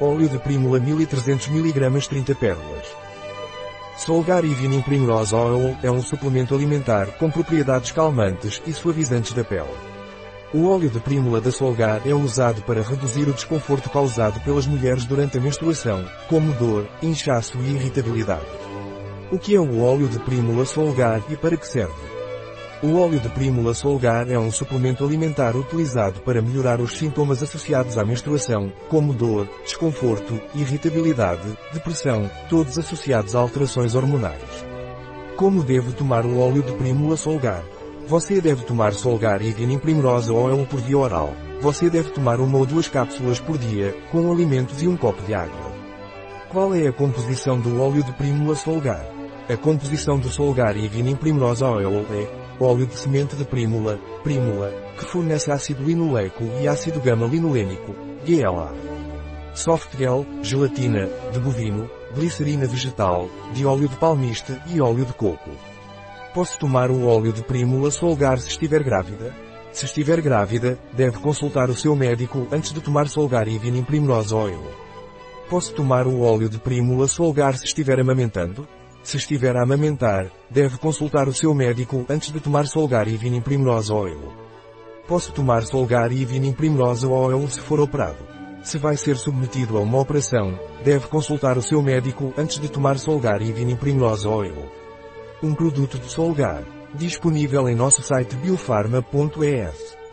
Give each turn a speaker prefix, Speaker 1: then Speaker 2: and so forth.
Speaker 1: Óleo de prímula 1300 mg 30 pérolas. Solgar Evening Primrose Oil é um suplemento alimentar com propriedades calmantes e suavizantes da pele. O óleo de prímula da Solgar é usado para reduzir o desconforto causado pelas mulheres durante a menstruação, como dor, inchaço e irritabilidade. O que é o óleo de prímula Solgar e para que serve? O óleo de prímula Solgar é um suplemento alimentar utilizado para melhorar os sintomas associados à menstruação, como dor, desconforto, irritabilidade, depressão, todos associados a alterações hormonais. Como devo tomar o óleo de prímula Solgar? Você deve tomar Solgar Evening Primrose Oil por via oral. Você deve tomar uma ou duas cápsulas por dia, com alimentos e um copo de água. Qual é a composição do óleo de prímula Solgar? A composição do Solgar Evening Primrose Oil é óleo de semente de prímula, prímula, que fornece ácido linoleico e ácido gama-linolênico, GLA. Softgel, gelatina, de bovino, glicerina vegetal, de óleo de palmiste e óleo de coco. Posso tomar o óleo de prímula Solgar se estiver grávida? Se estiver grávida, deve consultar o seu médico antes de tomar Solgar Evening Primrose Oil. Posso tomar o óleo de prímula Solgar se estiver amamentando? Se estiver a amamentar, deve consultar o seu médico antes de tomar Solgar e Vinin Oil. Posso tomar Solgar e Vinin Oil se for operado. Se vai ser submetido a uma operação, deve consultar o seu médico antes de tomar Solgar e Vinin Oil. Um produto de Solgar, disponível em nosso site biofarma.es.